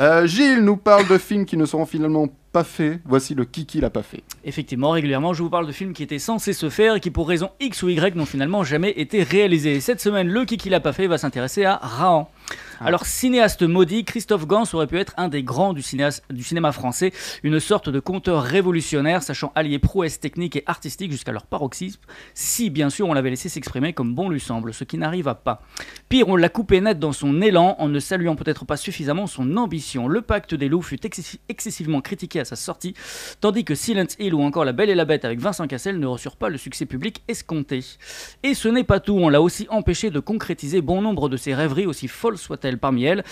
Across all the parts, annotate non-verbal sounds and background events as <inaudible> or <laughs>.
Euh, Gilles nous parle de films qui ne seront finalement pas faits. Voici le Kiki l'a pas fait. Effectivement, régulièrement, je vous parle de films qui étaient censés se faire et qui, pour raison X ou Y, n'ont finalement jamais été réalisés. Cette semaine, le Kiki l'a pas fait va s'intéresser à Rahan. Ah. Alors, cinéaste maudit, Christophe Gans aurait pu être un des grands du, cinéma français, une sorte de conteur révolutionnaire, sachant allier prouesse technique et artistique jusqu'à leur paroxysme, si bien sûr on l'avait laissé s'exprimer comme bon lui semble, ce qui n'arriva pas. Pire, on l'a coupé net dans son élan, en ne saluant peut-être pas suffisamment son ambition. Le Pacte des loups fut excessi- excessivement critiqué à sa sortie, tandis que Silent Hill ou encore La Belle et la Bête avec Vincent Cassel ne reçurent pas le succès public escompté. Et ce n'est pas tout, on l'a aussi empêché de concrétiser bon nombre de ses rêveries, aussi folles soient-elles parmi elles.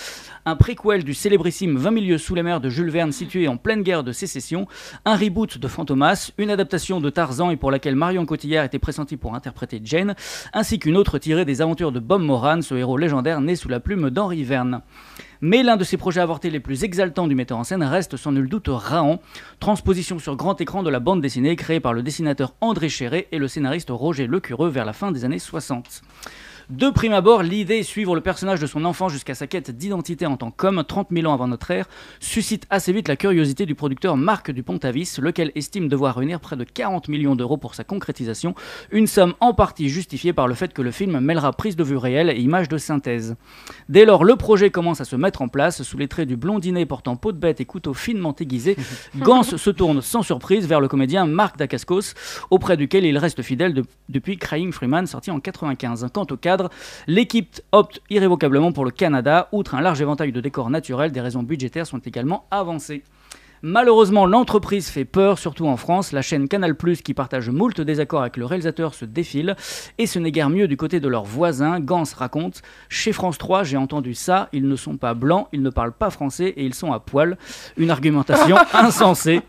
Un préquel du célébrissime 20 milieux sous les mers de Jules Verne situé en pleine guerre de sécession, un reboot de Fantomas, une adaptation de Tarzan et pour laquelle Marion Cotillard était pressentie pour interpréter Jane, ainsi qu'une autre tirée des aventures de Bob Moran, ce héros légendaire né sous la plume d'Henri Verne. Mais l'un de ses projets avortés les plus exaltants du metteur en scène reste sans nul doute Rahan, transposition sur grand écran de la bande dessinée créée par le dessinateur André Chéret et le scénariste Roger Lecureux vers la fin des années 60. De prime abord, l'idée est suivre le personnage de son enfant jusqu'à sa quête d'identité en tant qu'homme, 30 000 ans avant notre ère, suscite assez vite la curiosité du producteur Marc Dupont-Avis, lequel estime devoir réunir près de 40 millions d'euros pour sa concrétisation, une somme en partie justifiée par le fait que le film mêlera prise de vue réelle et images de synthèse. Dès lors, le projet commence à se mettre en place, sous les traits du blondinet portant peau de bête et couteau finement aiguisé, <laughs> Gans se tourne sans surprise vers le comédien Marc Dacascos, auprès duquel il reste fidèle de- depuis Crying Freeman, sorti en 95. Quant au cadre, l'équipe opte irrévocablement pour le Canada. Outre un large éventail de décors naturels, des raisons budgétaires sont également avancées. Malheureusement, l'entreprise fait peur, surtout en France. La chaîne Canal+, qui partage moult désaccords avec le réalisateur, se défile. Et ce n'est guère mieux du côté de leurs voisins. Gans raconte Chez France 3, j'ai entendu ça. Ils ne sont pas blancs, ils ne parlent pas français et ils sont à poil. Une argumentation <laughs> insensée.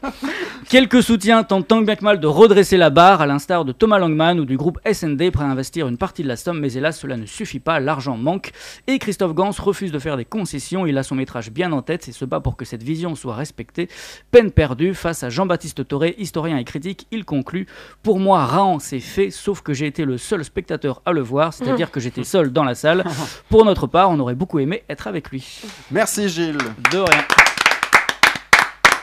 Quelques soutiens tentent tant bien que mal de redresser la barre, à l'instar de Thomas Langman ou du groupe SND, prêt à investir une partie de la somme, mais hélas, cela ne suffit pas, l'argent manque. Et Christophe Gans refuse de faire des concessions, il a son métrage bien en tête et se bat pour que cette vision soit respectée. Peine perdue face à Jean-Baptiste Toré, historien et critique, il conclut Pour moi, Rahan, c'est fait, sauf que j'ai été le seul spectateur à le voir, c'est-à-dire que j'étais seul dans la salle. <laughs> Pour notre part, on aurait beaucoup aimé être avec lui. Merci Gilles. De rien.